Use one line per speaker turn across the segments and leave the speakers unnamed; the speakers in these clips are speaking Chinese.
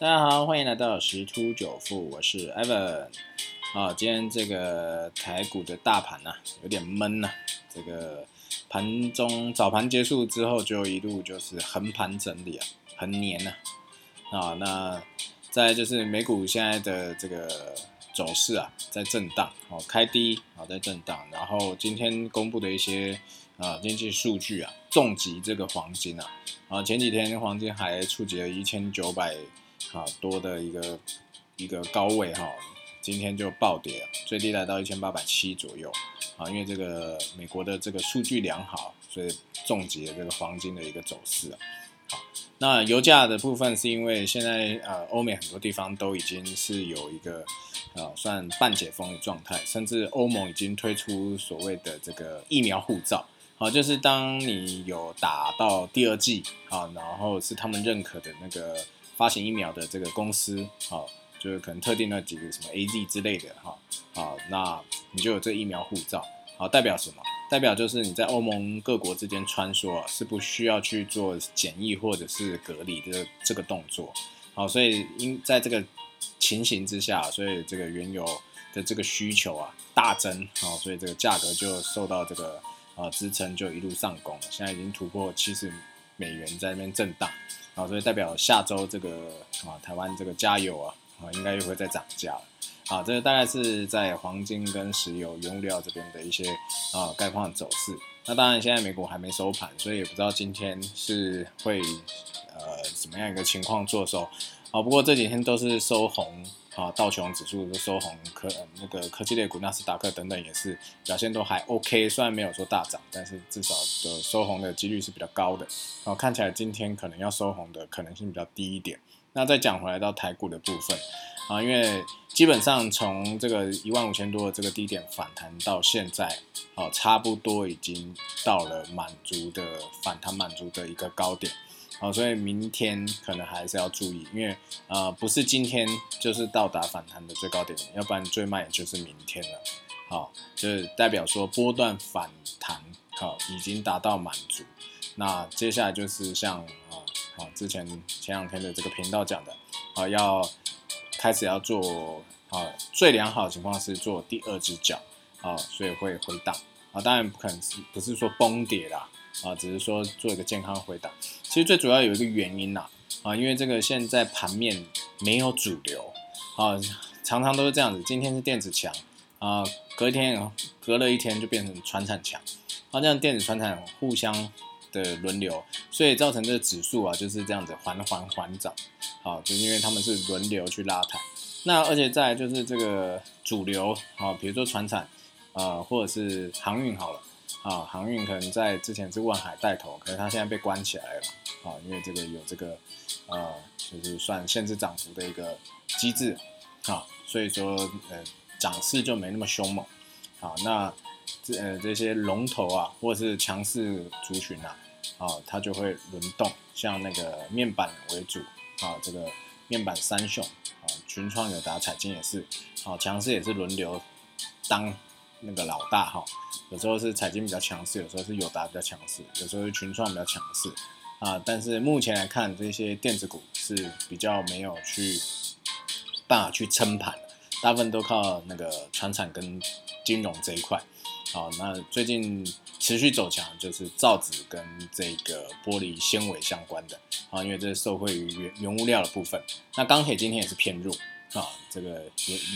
大家好，欢迎来到十突九富，我是 Evan。啊，今天这个台股的大盘呐，有点闷呐。这个盘中早盘结束之后，就一路就是横盘整理啊，很黏呐。啊，那再就是美股现在的这个走势啊，在震荡哦，开低啊，在震荡。然后今天公布的一些啊经济数据啊，重击这个黄金啊。啊，前几天黄金还触及了一千九百啊多的一个一个高位哈，今天就暴跌，最低来到一千八百七左右啊，因为这个美国的这个数据良好，所以重击了这个黄金的一个走势啊。好，那油价的部分是因为现在呃欧美很多地方都已经是有一个呃算半解封的状态，甚至欧盟已经推出所谓的这个疫苗护照。好，就是当你有打到第二季，好，然后是他们认可的那个发行疫苗的这个公司，好，就是可能特定那几个什么 A Z 之类的，哈，好，那你就有这疫苗护照，好，代表什么？代表就是你在欧盟各国之间穿梭是不需要去做检疫或者是隔离的这个动作，好，所以因在这个情形之下，所以这个原油的这个需求啊大增，好，所以这个价格就受到这个。啊，支撑就一路上攻，现在已经突破七十美元在那边震荡，啊，所以代表下周这个啊，台湾这个加油啊，啊，应该又会再涨价了，好，这个大概是在黄金跟石油原物料这边的一些啊概况走势。那当然现在美股还没收盘，所以也不知道今天是会呃怎么样一个情况做收，啊，不过这几天都是收红。啊，道琼指数都收红，科那个科技类股纳斯达克等等也是表现都还 OK，虽然没有说大涨，但是至少的收红的几率是比较高的。然后看起来今天可能要收红的可能性比较低一点。那再讲回来到台股的部分啊，因为基本上从这个一万五千多的这个低点反弹到现在，哦，差不多已经到了满足的反弹满足的一个高点。好，所以明天可能还是要注意，因为呃不是今天就是到达反弹的最高点，要不然最慢也就是明天了。好，就是代表说波段反弹好已经达到满足，那接下来就是像啊好之前前两天的这个频道讲的，啊要开始要做啊最良好的情况是做第二只脚啊，所以会回档啊，当然不可能是不是说崩跌啦。啊，只是说做一个健康回答。其实最主要有一个原因呐，啊，因为这个现在盘面没有主流，啊，常常都是这样子。今天是电子强，啊，隔一天隔了一天就变成船产强，啊，这样电子船产互相的轮流，所以造成这个指数啊就是这样子缓缓缓涨，啊，就因为他们是轮流去拉抬。那而且再就是这个主流，啊，比如说船产，啊，或者是航运好了。啊，航运可能在之前是万海带头，可是它现在被关起来了啊，因为这个有这个呃，就是算限制涨幅的一个机制啊，所以说呃涨势就没那么凶猛啊。那这呃这些龙头啊，或者是强势族群啊，啊，它就会轮动，像那个面板为主啊，这个面板三雄啊，群创、友达、彩晶也是啊，强势也是轮流当。那个老大哈，有时候是彩金比较强势，有时候是友达比较强势，有时候是群创比较强势啊。但是目前来看，这些电子股是比较没有去办法去撑盘，大部分都靠那个船产跟金融这一块。好，那最近持续走强就是造纸跟这个玻璃纤维相关的啊，因为这是受惠于原原物料的部分。那钢铁今天也是偏弱。啊，这个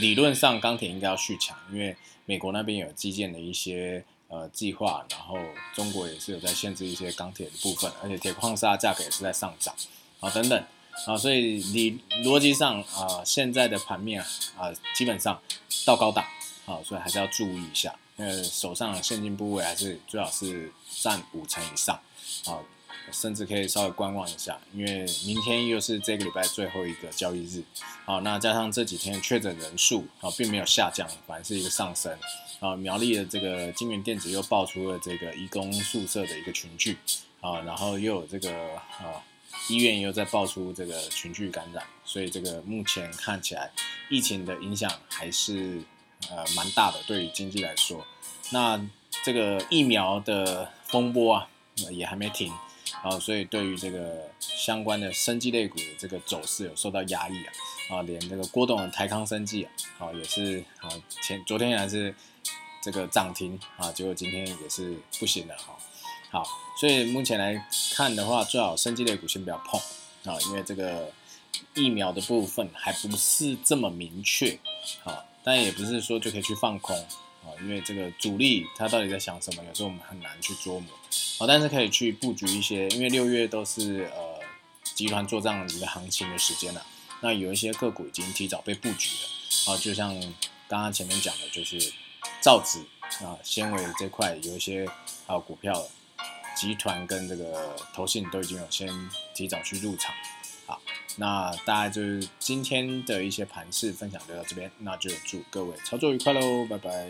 理论上钢铁应该要续强，因为美国那边有基建的一些呃计划，然后中国也是有在限制一些钢铁的部分，而且铁矿砂价格也是在上涨啊等等啊，所以理逻辑上啊，现在的盘面啊基本上到高档啊，所以还是要注意一下，因为手上的现金部位还是最好是占五成以上啊。甚至可以稍微观望一下，因为明天又是这个礼拜最后一个交易日，好，那加上这几天确诊人数啊，并没有下降，反而是一个上升，啊，苗栗的这个金源电子又爆出了这个医工宿舍的一个群聚，啊，然后又有这个啊医院又在爆出这个群聚感染，所以这个目前看起来疫情的影响还是呃蛮大的，对于经济来说，那这个疫苗的风波啊也还没停。啊，所以对于这个相关的生技类股的这个走势有受到压抑啊，啊，连这个郭董的台康生技啊，好也是啊，前昨天还是这个涨停啊，结果今天也是不行了哈，好，所以目前来看的话，最好生技类股先不要碰啊，因为这个疫苗的部分还不是这么明确啊，但也不是说就可以去放空。啊，因为这个主力他到底在想什么，有时候我们很难去捉摸。好，但是可以去布局一些，因为六月都是呃集团做账一个行情的时间了。那有一些个股已经提早被布局了。啊，就像刚刚前面讲的，就是造纸啊、纤维这块有一些还有股票，集团跟这个投信都已经有先提早去入场。好，那大家就是今天的一些盘势分享就到这边，那就祝各位操作愉快喽，拜拜。